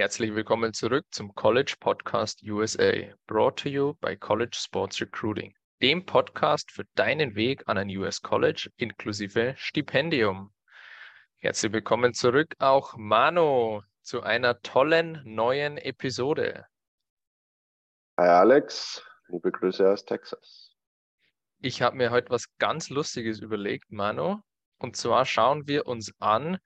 Herzlich willkommen zurück zum College Podcast USA, brought to you by College Sports Recruiting, dem Podcast für deinen Weg an ein US College inklusive Stipendium. Herzlich willkommen zurück auch Mano zu einer tollen neuen Episode. Hi Alex, liebe Grüße aus Texas. Ich habe mir heute was ganz Lustiges überlegt, Mano. Und zwar schauen wir uns an,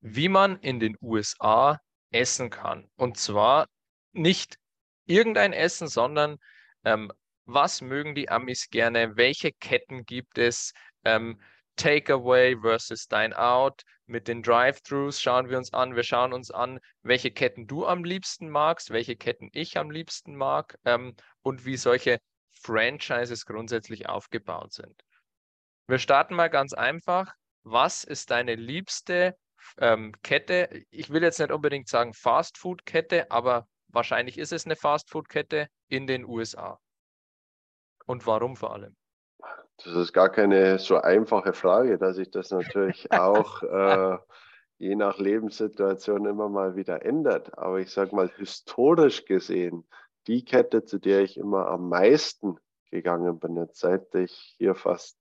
wie man in den USA essen kann. Und zwar nicht irgendein Essen, sondern ähm, was mögen die Amis gerne, welche Ketten gibt es, ähm, Takeaway versus Dine Out. Mit den Drive-Thrus schauen wir uns an. Wir schauen uns an, welche Ketten du am liebsten magst, welche Ketten ich am liebsten mag ähm, und wie solche Franchises grundsätzlich aufgebaut sind. Wir starten mal ganz einfach. Was ist deine liebste ähm, Kette. Ich will jetzt nicht unbedingt sagen Fast-Food-Kette, aber wahrscheinlich ist es eine Fast-Food-Kette in den USA. Und warum vor allem? Das ist gar keine so einfache Frage, dass sich das natürlich auch äh, je nach Lebenssituation immer mal wieder ändert. Aber ich sage mal, historisch gesehen, die Kette, zu der ich immer am meisten gegangen bin, jetzt seit ich hier fast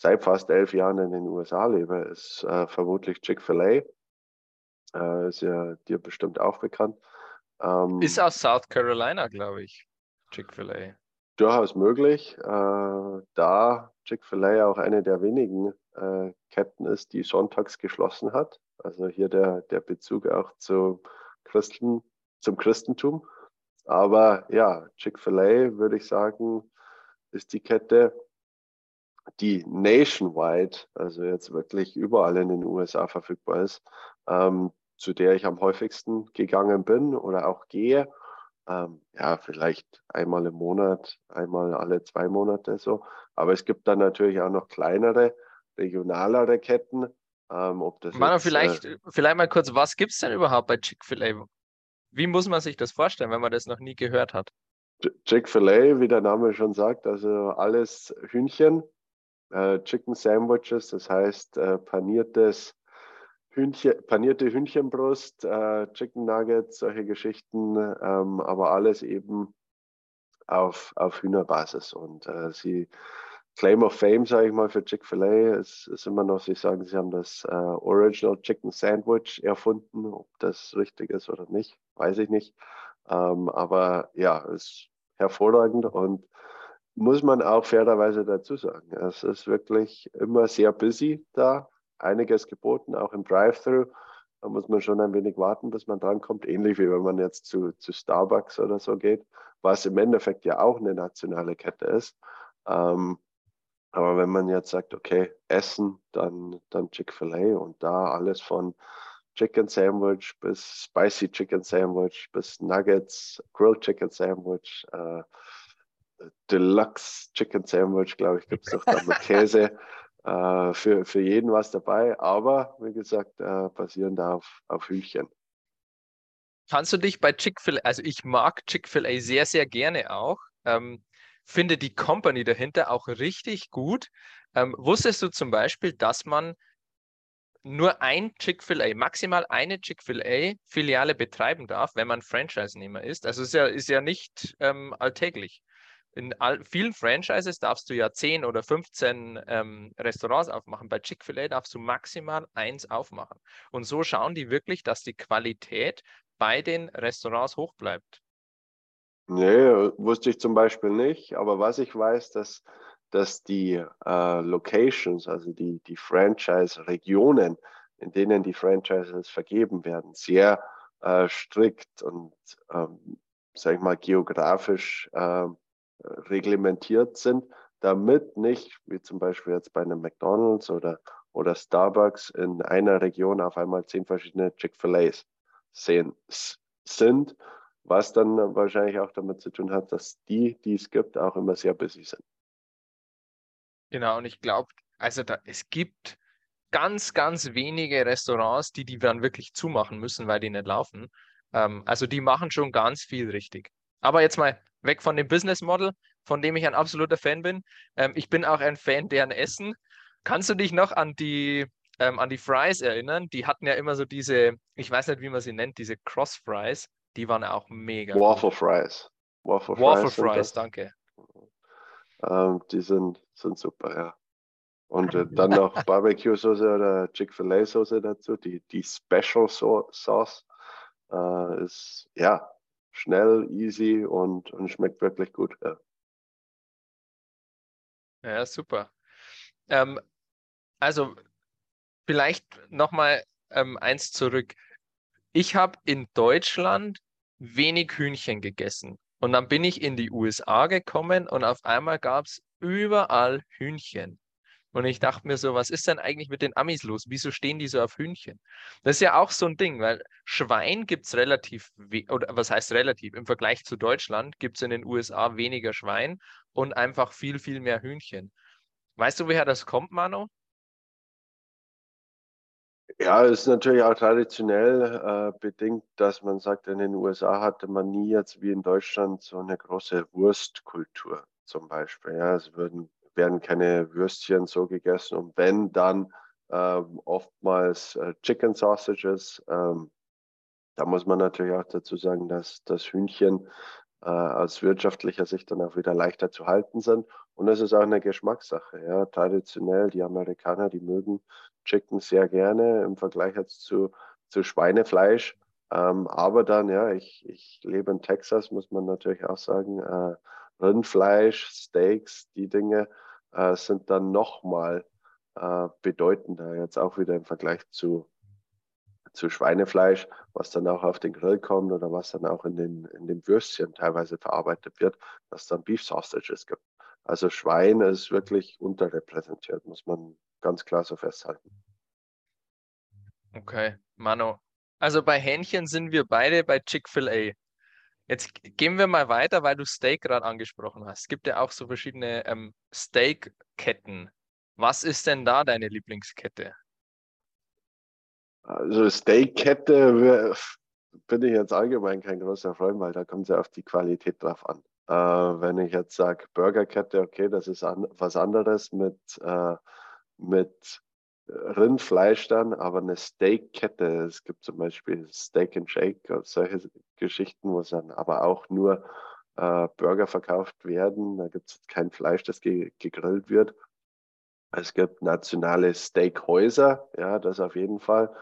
seit fast elf Jahren in den USA lebe, ist äh, vermutlich Chick-fil-A. Äh, ist ja dir bestimmt auch bekannt. Ähm, ist aus South Carolina, glaube ich, Chick-fil-A. Durchaus möglich, äh, da Chick-fil-A auch eine der wenigen äh, Ketten ist, die sonntags geschlossen hat. Also hier der, der Bezug auch zu Christen, zum Christentum. Aber ja, Chick-fil-A würde ich sagen, ist die Kette, die nationwide, also jetzt wirklich überall in den USA verfügbar ist, ähm, zu der ich am häufigsten gegangen bin oder auch gehe. Ähm, ja, vielleicht einmal im Monat, einmal alle zwei Monate so. Aber es gibt dann natürlich auch noch kleinere, regionalere Ketten. Ähm, ob das Manu, jetzt, vielleicht, äh, vielleicht mal kurz, was gibt es denn überhaupt bei Chick-fil-A? Wie muss man sich das vorstellen, wenn man das noch nie gehört hat? Chick-fil-A, wie der Name schon sagt, also alles Hühnchen, äh, Chicken Sandwiches, das heißt äh, paniertes Hühnchen, panierte Hühnchenbrust, äh, Chicken Nuggets, solche Geschichten, ähm, aber alles eben auf, auf Hühnerbasis. Und äh, sie Claim of Fame, sage ich mal, für Chick-fil-A ist, ist, immer noch, sie sagen, sie haben das äh, Original Chicken Sandwich erfunden. Ob das richtig ist oder nicht, weiß ich nicht. Ähm, aber ja, ist hervorragend und muss man auch fairerweise dazu sagen. Es ist wirklich immer sehr busy da, einiges geboten, auch im Drive-Thru. Da muss man schon ein wenig warten, bis man drankommt, ähnlich wie wenn man jetzt zu, zu Starbucks oder so geht, was im Endeffekt ja auch eine nationale Kette ist. Ähm, aber wenn man jetzt sagt, okay, Essen, dann, dann Chick-fil-A und da alles von Chicken Sandwich bis Spicy Chicken Sandwich bis Nuggets, Grilled Chicken Sandwich, äh, Deluxe Chicken Sandwich, glaube ich, gibt es doch da mit Käse. Äh, für, für jeden was dabei, aber wie gesagt, äh, basierend auf, auf Hühnchen. Kannst du dich bei Chick-fil-A, also ich mag Chick-fil-A sehr, sehr gerne auch, ähm, finde die Company dahinter auch richtig gut. Ähm, wusstest du zum Beispiel, dass man nur ein Chick-fil-A, maximal eine Chick-fil-A-Filiale betreiben darf, wenn man Franchise-Nehmer ist? Also ist ja, ist ja nicht ähm, alltäglich in all, vielen Franchises darfst du ja 10 oder 15 ähm, Restaurants aufmachen. Bei Chick-fil-A darfst du maximal eins aufmachen. Und so schauen die wirklich, dass die Qualität bei den Restaurants hoch bleibt. Nee, wusste ich zum Beispiel nicht. Aber was ich weiß, dass, dass die äh, Locations, also die, die Franchise-Regionen, in denen die Franchises vergeben werden, sehr äh, strikt und, ähm, sag ich mal, geografisch äh, reglementiert sind, damit nicht, wie zum Beispiel jetzt bei einem McDonald's oder, oder Starbucks, in einer Region auf einmal zehn verschiedene Chick-fil-A's sind, was dann wahrscheinlich auch damit zu tun hat, dass die, die es gibt, auch immer sehr busy sind. Genau, und ich glaube, also da, es gibt ganz, ganz wenige Restaurants, die die dann wirklich zumachen müssen, weil die nicht laufen. Ähm, also die machen schon ganz viel richtig. Aber jetzt mal weg von dem Business Model, von dem ich ein absoluter Fan bin. Ähm, ich bin auch ein Fan deren Essen. Kannst du dich noch an die ähm, an die Fries erinnern. Die hatten ja immer so diese, ich weiß nicht, wie man sie nennt, diese Cross Fries. Die waren auch mega. Waffle. Fries. Waffle, Waffle Fries, Fries danke. Ähm, die sind, sind super, ja. Und äh, dann noch Barbecue-Soße oder Chick-fil-A-Soße dazu, die, die Special Sauce äh, ist ja schnell, easy und, und schmeckt wirklich gut. Ja, ja super. Ähm, also vielleicht nochmal ähm, eins zurück. Ich habe in Deutschland wenig Hühnchen gegessen. Und dann bin ich in die USA gekommen und auf einmal gab es überall Hühnchen. Und ich dachte mir so, was ist denn eigentlich mit den Amis los? Wieso stehen die so auf Hühnchen? Das ist ja auch so ein Ding, weil Schwein gibt es relativ, oder was heißt relativ? Im Vergleich zu Deutschland gibt es in den USA weniger Schwein und einfach viel, viel mehr Hühnchen. Weißt du, woher das kommt, Mano? Ja, es ist natürlich auch traditionell äh, bedingt, dass man sagt, in den USA hatte man nie jetzt wie in Deutschland so eine große Wurstkultur zum Beispiel. Ja, es würden, werden keine Würstchen so gegessen und wenn, dann ähm, oftmals äh, Chicken Sausages. Ähm, da muss man natürlich auch dazu sagen, dass das Hühnchen äh, aus wirtschaftlicher Sicht dann auch wieder leichter zu halten sind. Und es ist auch eine Geschmackssache. Ja. Traditionell, die Amerikaner, die mögen Chicken sehr gerne im Vergleich zu, zu Schweinefleisch. Ähm, aber dann, ja, ich, ich lebe in Texas, muss man natürlich auch sagen, äh, Rindfleisch, Steaks, die Dinge äh, sind dann nochmal äh, bedeutender, jetzt auch wieder im Vergleich zu, zu Schweinefleisch, was dann auch auf den Grill kommt oder was dann auch in den, in den Würstchen teilweise verarbeitet wird, dass dann Beef Sausages gibt. Also Schwein ist wirklich unterrepräsentiert, muss man ganz klar so festhalten. Okay, Mano. Also bei Hähnchen sind wir beide bei Chick-fil-A. Jetzt gehen wir mal weiter, weil du Steak gerade angesprochen hast. Es gibt ja auch so verschiedene ähm, Steak-Ketten. Was ist denn da deine Lieblingskette? Also Steak-Kette bin ich jetzt allgemein kein großer Freund, weil da kommt es ja auf die Qualität drauf an. Äh, wenn ich jetzt sage Burgerkette, okay, das ist an, was anderes mit äh, mit Rindfleisch dann, aber eine Steakkette. Es gibt zum Beispiel Steak and Shake, solche Geschichten, wo dann aber auch nur äh, Burger verkauft werden. Da gibt es kein Fleisch, das ge gegrillt wird. Es gibt nationale Steakhäuser, ja, das auf jeden Fall,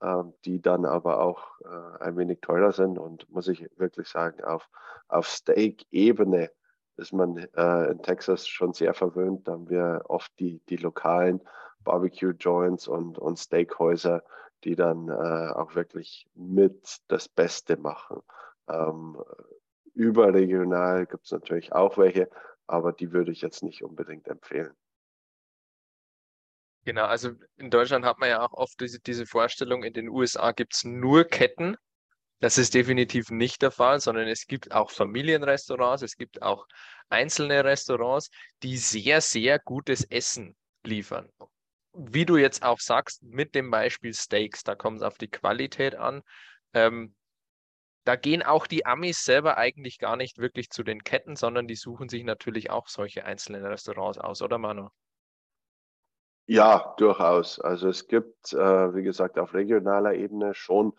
äh, die dann aber auch äh, ein wenig teurer sind und muss ich wirklich sagen, auf, auf Steak-Ebene ist man äh, in Texas schon sehr verwöhnt. Da haben wir oft die, die lokalen Barbecue-Joints und, und Steakhäuser, die dann äh, auch wirklich mit das Beste machen. Ähm, überregional gibt es natürlich auch welche, aber die würde ich jetzt nicht unbedingt empfehlen. Genau, also in Deutschland hat man ja auch oft diese, diese Vorstellung, in den USA gibt es nur Ketten das ist definitiv nicht der Fall, sondern es gibt auch Familienrestaurants, es gibt auch einzelne Restaurants, die sehr, sehr gutes Essen liefern. Wie du jetzt auch sagst, mit dem Beispiel Steaks, da kommt es auf die Qualität an. Ähm, da gehen auch die Amis selber eigentlich gar nicht wirklich zu den Ketten, sondern die suchen sich natürlich auch solche einzelnen Restaurants aus, oder Manu? Ja, durchaus. Also es gibt, äh, wie gesagt, auf regionaler Ebene schon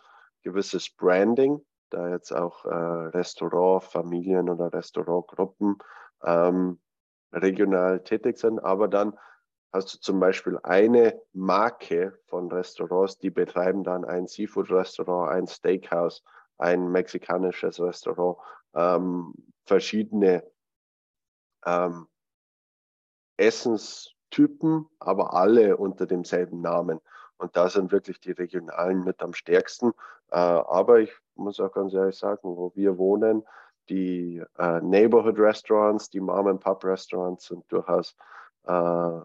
gewisses Branding, da jetzt auch äh, Restaurantfamilien oder Restaurantgruppen ähm, regional tätig sind. Aber dann hast du zum Beispiel eine Marke von Restaurants, die betreiben dann ein Seafood-Restaurant, ein Steakhouse, ein mexikanisches Restaurant, ähm, verschiedene ähm, Essenstypen, aber alle unter demselben Namen. Und da sind wirklich die Regionalen mit am stärksten. Äh, aber ich muss auch ganz ehrlich sagen, wo wir wohnen, die äh, Neighborhood Restaurants, die Mom-and-Pop-Restaurants sind durchaus äh,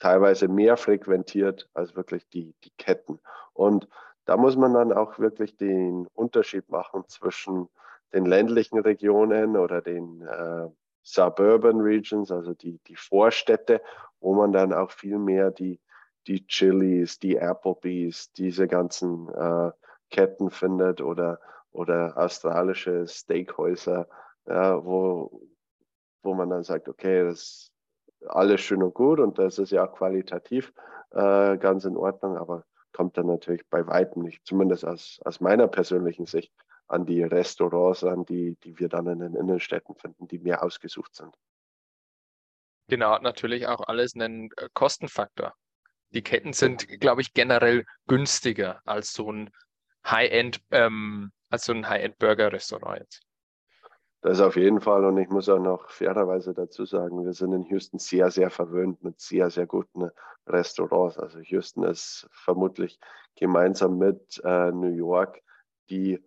teilweise mehr frequentiert als wirklich die, die Ketten. Und da muss man dann auch wirklich den Unterschied machen zwischen den ländlichen Regionen oder den äh, Suburban Regions, also die, die Vorstädte, wo man dann auch viel mehr die, die Chili's, die Applebee's, diese ganzen äh, Ketten findet oder, oder australische Steakhäuser, ja, wo, wo man dann sagt, okay, das alles schön und gut und das ist ja auch qualitativ, äh, ganz in Ordnung, aber kommt dann natürlich bei weitem nicht, zumindest aus, aus meiner persönlichen Sicht, an die Restaurants an, die, die wir dann in den Innenstädten finden, die mehr ausgesucht sind. Genau, natürlich auch alles einen äh, Kostenfaktor. Die Ketten sind, glaube ich, generell günstiger als so ein High-End, ähm, als so ein High-End-Burger-Restaurant jetzt. Das auf jeden Fall. Und ich muss auch noch fairerweise dazu sagen, wir sind in Houston sehr, sehr verwöhnt mit sehr, sehr guten Restaurants. Also Houston ist vermutlich gemeinsam mit äh, New York die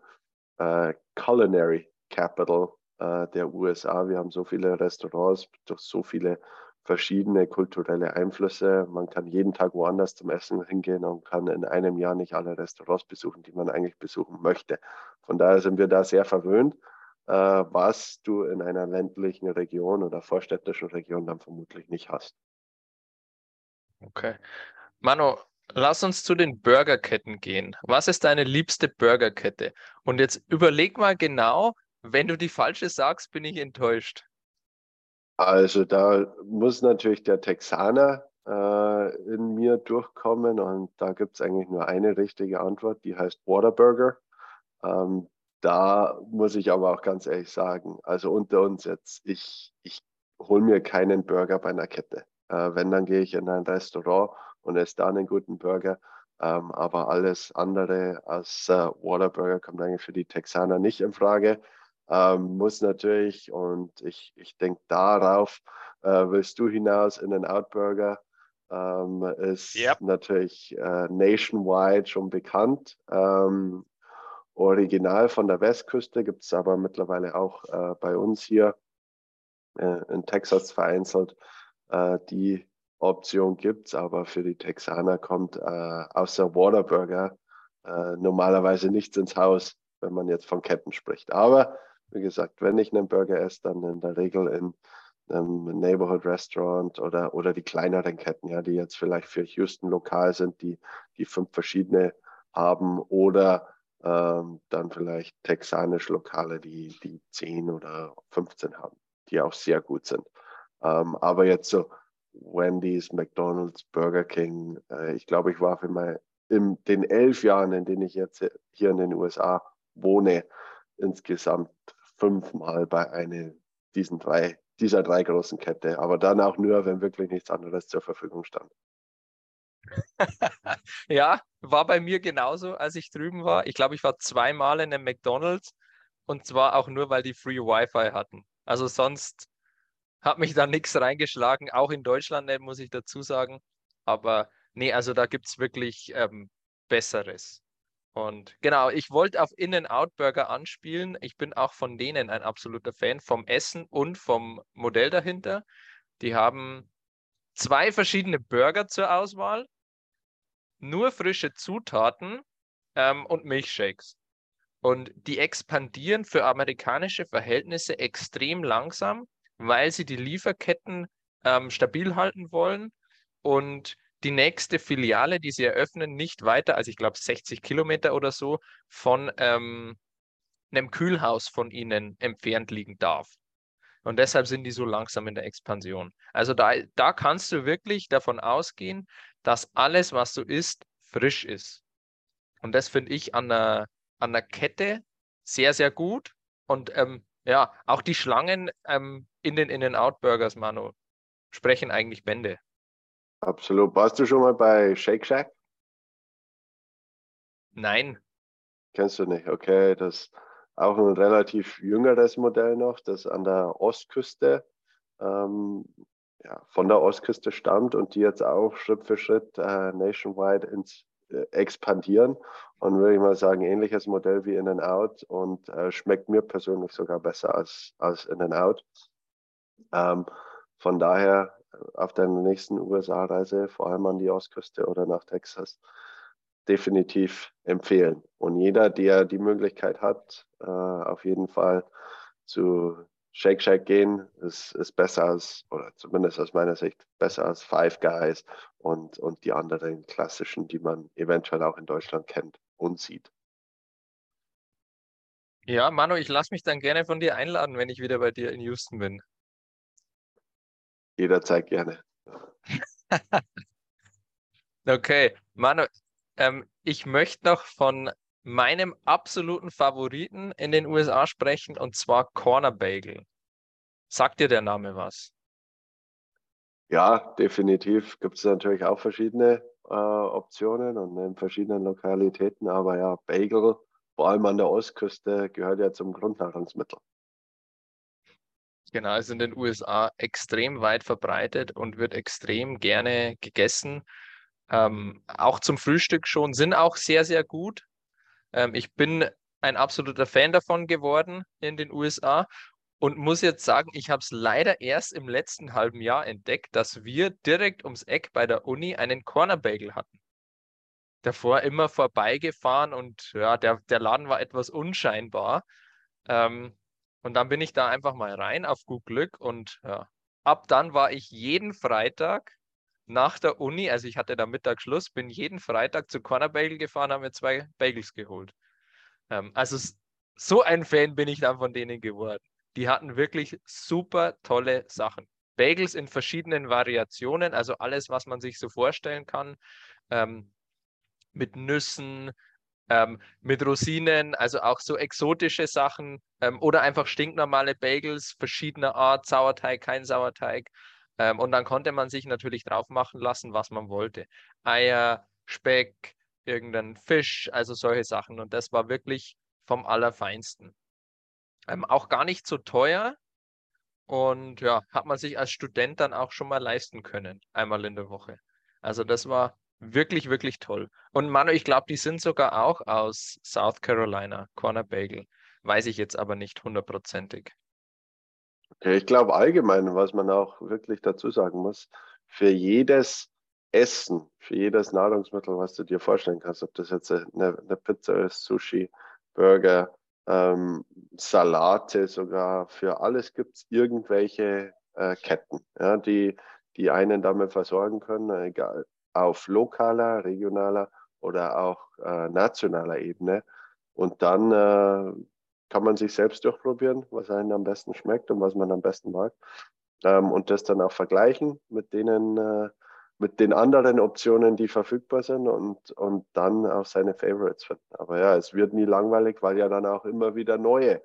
äh, Culinary Capital äh, der USA. Wir haben so viele Restaurants durch so viele verschiedene kulturelle Einflüsse. Man kann jeden Tag woanders zum Essen hingehen und kann in einem Jahr nicht alle Restaurants besuchen, die man eigentlich besuchen möchte. Von daher sind wir da sehr verwöhnt, äh, was du in einer ländlichen Region oder vorstädtischen Region dann vermutlich nicht hast. Okay. Manu, lass uns zu den Burgerketten gehen. Was ist deine liebste Burgerkette? Und jetzt überleg mal genau, wenn du die falsche sagst, bin ich enttäuscht. Also da muss natürlich der Texaner äh, in mir durchkommen und da gibt es eigentlich nur eine richtige Antwort, die heißt Waterburger. Ähm, da muss ich aber auch ganz ehrlich sagen, also unter uns jetzt, ich, ich hole mir keinen Burger bei einer Kette. Äh, wenn, dann gehe ich in ein Restaurant und esse da einen guten Burger. Ähm, aber alles andere als äh, Waterburger kommt eigentlich für die Texaner nicht in Frage ähm, muss natürlich, und ich, ich denke darauf, äh, willst du hinaus in den Outburger, ähm, ist yep. natürlich äh, nationwide schon bekannt. Ähm, original von der Westküste gibt es aber mittlerweile auch äh, bei uns hier äh, in Texas vereinzelt. Äh, die Option gibt es, aber für die Texaner kommt äh, außer Waterburger normalerweise nichts ins Haus, wenn man jetzt von Ketten spricht. Aber wie gesagt, wenn ich einen Burger esse, dann in der Regel in einem Neighborhood Restaurant oder, oder die kleineren Ketten, ja, die jetzt vielleicht für Houston lokal sind, die, die fünf verschiedene haben oder ähm, dann vielleicht texanisch Lokale, die, die 10 oder 15 haben, die auch sehr gut sind. Ähm, aber jetzt so Wendy's, McDonald's, Burger King, äh, ich glaube, ich war für mal in den elf Jahren, in denen ich jetzt hier in den USA wohne, insgesamt fünfmal bei einer diesen drei, dieser drei großen Kette, aber dann auch nur, wenn wirklich nichts anderes zur Verfügung stand. ja, war bei mir genauso, als ich drüben war. Ich glaube, ich war zweimal in einem McDonald's und zwar auch nur, weil die Free Wi-Fi hatten. Also sonst hat mich da nichts reingeschlagen, auch in Deutschland nicht, muss ich dazu sagen. Aber nee, also da gibt es wirklich ähm, Besseres. Und genau, ich wollte auf In-N-Out-Burger anspielen. Ich bin auch von denen ein absoluter Fan, vom Essen und vom Modell dahinter. Die haben zwei verschiedene Burger zur Auswahl, nur frische Zutaten ähm, und Milchshakes. Und die expandieren für amerikanische Verhältnisse extrem langsam, weil sie die Lieferketten ähm, stabil halten wollen und die nächste Filiale, die sie eröffnen, nicht weiter als, ich glaube, 60 Kilometer oder so von ähm, einem Kühlhaus von ihnen entfernt liegen darf. Und deshalb sind die so langsam in der Expansion. Also da, da kannst du wirklich davon ausgehen, dass alles, was du isst, frisch ist. Und das finde ich an der, an der Kette sehr, sehr gut. Und ähm, ja, auch die Schlangen ähm, in den In-N-Out-Burgers, Manu, sprechen eigentlich Bände. Absolut. Warst du schon mal bei Shake Shack? Nein. Kennst du nicht? Okay, das auch ein relativ jüngeres Modell noch, das an der Ostküste, ähm, ja, von der Ostküste stammt und die jetzt auch Schritt für Schritt äh, nationwide ins, äh, expandieren. Und würde ich mal sagen, ähnliches Modell wie In-N-Out und äh, schmeckt mir persönlich sogar besser als, als In-N-Out. Ähm, von daher auf deiner nächsten USA-Reise, vor allem an die Ostküste oder nach Texas, definitiv empfehlen. Und jeder, der die Möglichkeit hat, äh, auf jeden Fall zu Shake Shack gehen, ist, ist besser als, oder zumindest aus meiner Sicht, besser als Five Guys und, und die anderen klassischen, die man eventuell auch in Deutschland kennt und sieht. Ja, Manu, ich lasse mich dann gerne von dir einladen, wenn ich wieder bei dir in Houston bin. Jederzeit gerne. Okay, Manu, ähm, ich möchte noch von meinem absoluten Favoriten in den USA sprechen und zwar Corner Bagel. Sagt dir der Name was? Ja, definitiv. Gibt es natürlich auch verschiedene äh, Optionen und in verschiedenen Lokalitäten, aber ja, Bagel, vor allem an der Ostküste, gehört ja zum Grundnahrungsmittel. Genau, ist in den USA extrem weit verbreitet und wird extrem gerne gegessen. Ähm, auch zum Frühstück schon, sind auch sehr, sehr gut. Ähm, ich bin ein absoluter Fan davon geworden in den USA und muss jetzt sagen, ich habe es leider erst im letzten halben Jahr entdeckt, dass wir direkt ums Eck bei der Uni einen Corner Bagel hatten. Davor immer vorbeigefahren und ja, der, der Laden war etwas unscheinbar. Ähm, und dann bin ich da einfach mal rein auf gut Glück und ja, ab dann war ich jeden Freitag nach der Uni, also ich hatte da Mittagsschluss, bin jeden Freitag zu Corner Bagel gefahren, habe mir zwei Bagels geholt. Ähm, also so ein Fan bin ich dann von denen geworden. Die hatten wirklich super tolle Sachen. Bagels in verschiedenen Variationen, also alles, was man sich so vorstellen kann. Ähm, mit Nüssen, ähm, mit Rosinen, also auch so exotische Sachen ähm, oder einfach stinknormale Bagels verschiedener Art, Sauerteig, kein Sauerteig. Ähm, und dann konnte man sich natürlich drauf machen lassen, was man wollte. Eier, Speck, irgendein Fisch, also solche Sachen. Und das war wirklich vom Allerfeinsten. Ähm, auch gar nicht so teuer. Und ja, hat man sich als Student dann auch schon mal leisten können, einmal in der Woche. Also das war wirklich, wirklich toll. Und Manu, ich glaube, die sind sogar auch aus South Carolina, Corner Bagel. Weiß ich jetzt aber nicht hundertprozentig. Okay, ich glaube allgemein, was man auch wirklich dazu sagen muss, für jedes Essen, für jedes Nahrungsmittel, was du dir vorstellen kannst, ob das jetzt eine, eine Pizza ist, Sushi, Burger, ähm, Salate sogar, für alles gibt es irgendwelche äh, Ketten, ja, die, die einen damit versorgen können, egal auf lokaler, regionaler oder auch äh, nationaler Ebene. Und dann äh, kann man sich selbst durchprobieren, was einem am besten schmeckt und was man am besten mag. Ähm, und das dann auch vergleichen mit denen, äh, mit den anderen Optionen, die verfügbar sind und, und dann auch seine Favorites finden. Aber ja, es wird nie langweilig, weil ja dann auch immer wieder neue,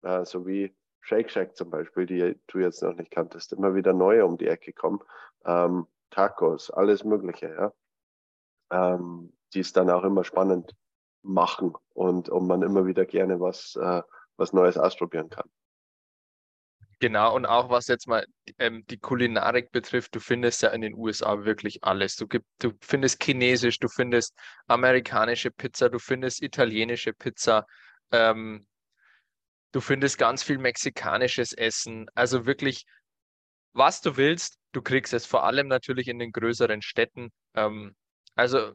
äh, so wie Shake Shack zum Beispiel, die du jetzt noch nicht kanntest, immer wieder neue um die Ecke kommen. Ähm, Tacos, alles Mögliche, ja. Ähm, die es dann auch immer spannend machen und, und man immer wieder gerne was, äh, was Neues ausprobieren kann. Genau, und auch was jetzt mal ähm, die Kulinarik betrifft, du findest ja in den USA wirklich alles. Du, gibt, du findest chinesisch, du findest amerikanische Pizza, du findest italienische Pizza, ähm, du findest ganz viel mexikanisches Essen. Also wirklich, was du willst, du kriegst es vor allem natürlich in den größeren Städten. Ähm, also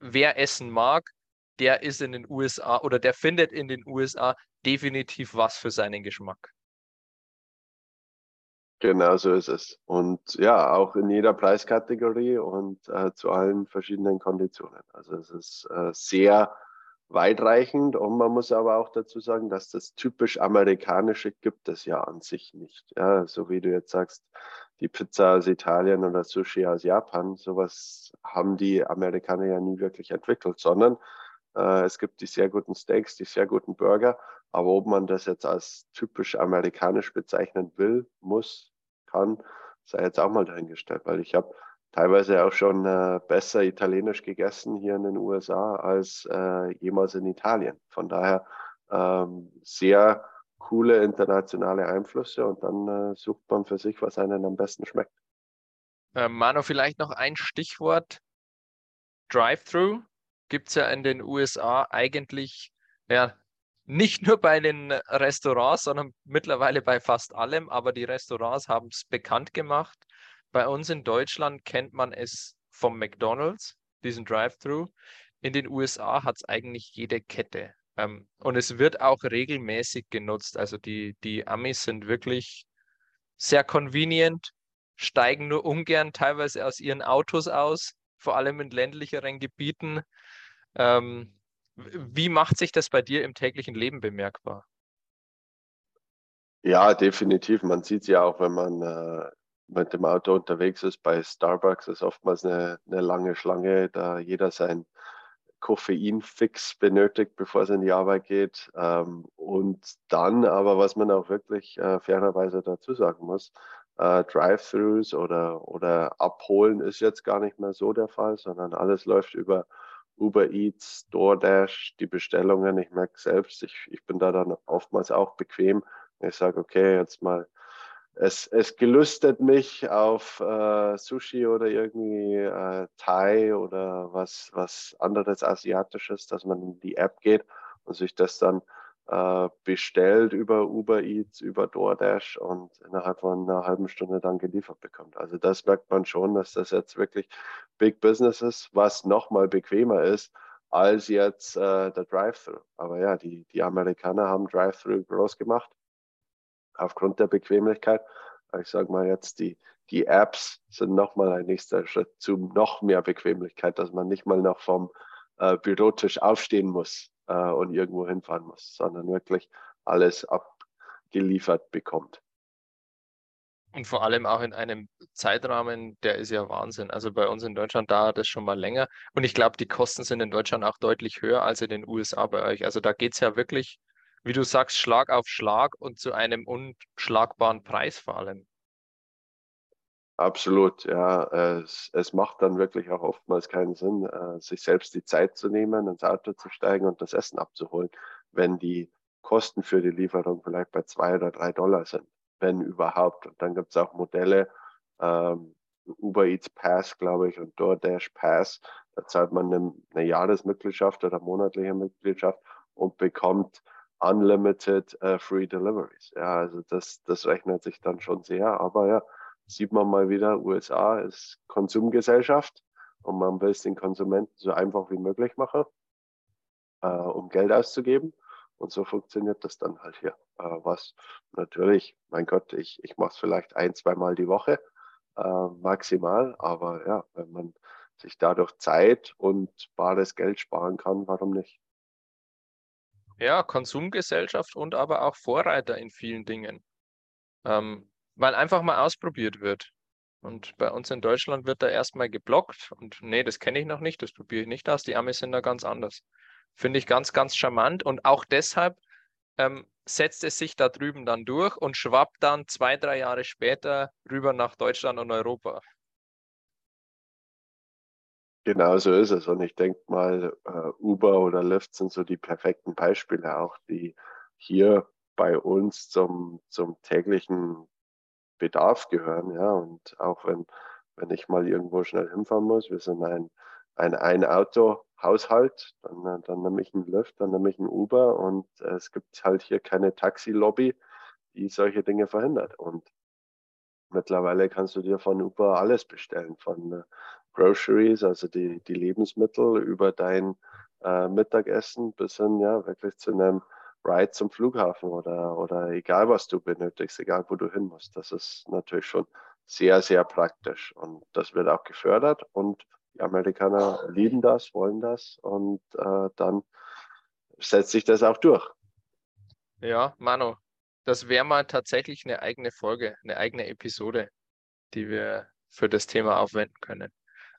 wer Essen mag, der ist in den USA oder der findet in den USA definitiv was für seinen Geschmack. Genau so ist es. Und ja, auch in jeder Preiskategorie und äh, zu allen verschiedenen Konditionen. Also es ist äh, sehr weitreichend und man muss aber auch dazu sagen, dass das typisch amerikanische gibt es ja an sich nicht. Ja, so wie du jetzt sagst, die Pizza aus Italien oder Sushi aus Japan, sowas haben die Amerikaner ja nie wirklich entwickelt, sondern es gibt die sehr guten Steaks, die sehr guten Burger. Aber ob man das jetzt als typisch amerikanisch bezeichnen will, muss, kann, sei jetzt auch mal dahingestellt, weil ich habe teilweise auch schon äh, besser Italienisch gegessen hier in den USA als äh, jemals in Italien. Von daher ähm, sehr coole internationale Einflüsse und dann äh, sucht man für sich, was einem am besten schmeckt. Äh, Manu, vielleicht noch ein Stichwort. Drive-Thru gibt es ja in den USA eigentlich ja, nicht nur bei den Restaurants, sondern mittlerweile bei fast allem. Aber die Restaurants haben es bekannt gemacht. Bei uns in Deutschland kennt man es vom McDonald's, diesen Drive-Thru. In den USA hat es eigentlich jede Kette. Ähm, und es wird auch regelmäßig genutzt. Also die, die Amis sind wirklich sehr convenient, steigen nur ungern teilweise aus ihren Autos aus, vor allem in ländlicheren Gebieten. Ähm, wie macht sich das bei dir im täglichen Leben bemerkbar? Ja, definitiv. Man sieht es ja auch, wenn man äh, mit dem Auto unterwegs ist, bei Starbucks ist oftmals eine, eine lange Schlange, da jeder sein Koffeinfix benötigt, bevor es in die Arbeit geht. Ähm, und dann aber, was man auch wirklich äh, fairerweise dazu sagen muss, äh, Drive-Thrus oder, oder Abholen ist jetzt gar nicht mehr so der Fall, sondern alles läuft über Uber Eats, DoorDash, die Bestellungen. Ich merke selbst, ich, ich bin da dann oftmals auch bequem. Ich sage, okay, jetzt mal es, es gelüstet mich auf äh, Sushi oder irgendwie äh, Thai oder was, was anderes Asiatisches, dass man in die App geht und sich das dann äh, bestellt über Uber Eats, über DoorDash und innerhalb von einer halben Stunde dann geliefert bekommt. Also das merkt man schon, dass das jetzt wirklich Big Business ist, was nochmal bequemer ist als jetzt äh, der Drive-Thru. Aber ja, die, die Amerikaner haben Drive-Thru groß gemacht aufgrund der Bequemlichkeit. Ich sage mal jetzt, die, die Apps sind nochmal ein nächster Schritt zu noch mehr Bequemlichkeit, dass man nicht mal noch vom äh, Bürotisch aufstehen muss äh, und irgendwo hinfahren muss, sondern wirklich alles abgeliefert bekommt. Und vor allem auch in einem Zeitrahmen, der ist ja Wahnsinn. Also bei uns in Deutschland dauert das schon mal länger. Und ich glaube, die Kosten sind in Deutschland auch deutlich höher als in den USA bei euch. Also da geht es ja wirklich wie du sagst, Schlag auf Schlag und zu einem unschlagbaren Preis vor allem. Absolut, ja. Es, es macht dann wirklich auch oftmals keinen Sinn, äh, sich selbst die Zeit zu nehmen, ins Auto zu steigen und das Essen abzuholen, wenn die Kosten für die Lieferung vielleicht bei zwei oder drei Dollar sind, wenn überhaupt. Und dann gibt es auch Modelle, ähm, Uber Eats Pass, glaube ich, und DoorDash Pass. Da zahlt man eine, eine Jahresmitgliedschaft oder monatliche Mitgliedschaft und bekommt unlimited uh, free deliveries. Ja, also das, das rechnet sich dann schon sehr. Aber ja, sieht man mal wieder, USA ist Konsumgesellschaft und man will es den Konsumenten so einfach wie möglich machen, äh, um Geld auszugeben. Und so funktioniert das dann halt hier. Äh, was natürlich, mein Gott, ich, ich mache es vielleicht ein, zweimal die Woche äh, maximal. Aber ja, wenn man sich dadurch Zeit und bares Geld sparen kann, warum nicht? Ja, Konsumgesellschaft und aber auch Vorreiter in vielen Dingen. Ähm, weil einfach mal ausprobiert wird. Und bei uns in Deutschland wird da erstmal geblockt und nee, das kenne ich noch nicht, das probiere ich nicht aus. Die Amis sind da ganz anders. Finde ich ganz, ganz charmant und auch deshalb ähm, setzt es sich da drüben dann durch und schwappt dann zwei, drei Jahre später rüber nach Deutschland und Europa. Genau so ist es. Und ich denke mal, uh, Uber oder Lyft sind so die perfekten Beispiele auch, die hier bei uns zum, zum täglichen Bedarf gehören. Ja, und auch wenn, wenn ich mal irgendwo schnell hinfahren muss, wir sind ein, ein Ein-Auto-Haushalt, dann, dann nehme ich einen Lyft, dann nehme ich einen Uber und äh, es gibt halt hier keine Taxi-Lobby, die solche Dinge verhindert. Und mittlerweile kannst du dir von Uber alles bestellen, von äh, Groceries, also die, die Lebensmittel, über dein äh, Mittagessen bis hin ja wirklich zu einem Ride zum Flughafen oder, oder egal was du benötigst, egal wo du hin musst. Das ist natürlich schon sehr, sehr praktisch und das wird auch gefördert und die Amerikaner lieben das, wollen das und äh, dann setzt sich das auch durch. Ja, Manu, das wäre mal tatsächlich eine eigene Folge, eine eigene Episode, die wir für das Thema aufwenden können.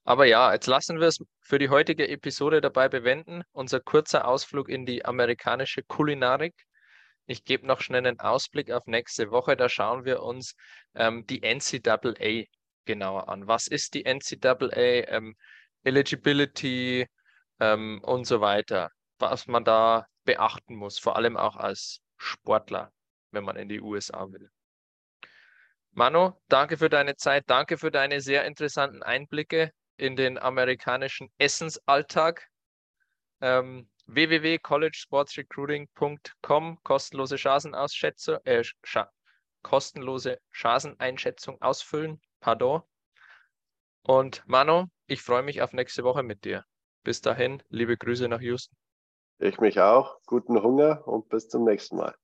Aber ja, jetzt lassen wir es für die heutige Episode dabei bewenden. Unser kurzer Ausflug in die amerikanische Kulinarik. Ich gebe noch schnell einen Ausblick auf nächste Woche. Da schauen wir uns ähm, die NCAA genauer an. Was ist die NCAA? Ähm, Eligibility ähm, und so weiter. Was man da beachten muss, vor allem auch als Sportler, wenn man in die USA will. Manu, danke für deine Zeit, danke für deine sehr interessanten Einblicke in den amerikanischen Essensalltag. Ähm, www.collegesportsrecruiting.com kostenlose Chancenausschätzung, äh, Scha kostenlose Chanceneinschätzung ausfüllen. Pardon. Und Manu, ich freue mich auf nächste Woche mit dir. Bis dahin, liebe Grüße nach Houston. Ich mich auch. Guten Hunger und bis zum nächsten Mal.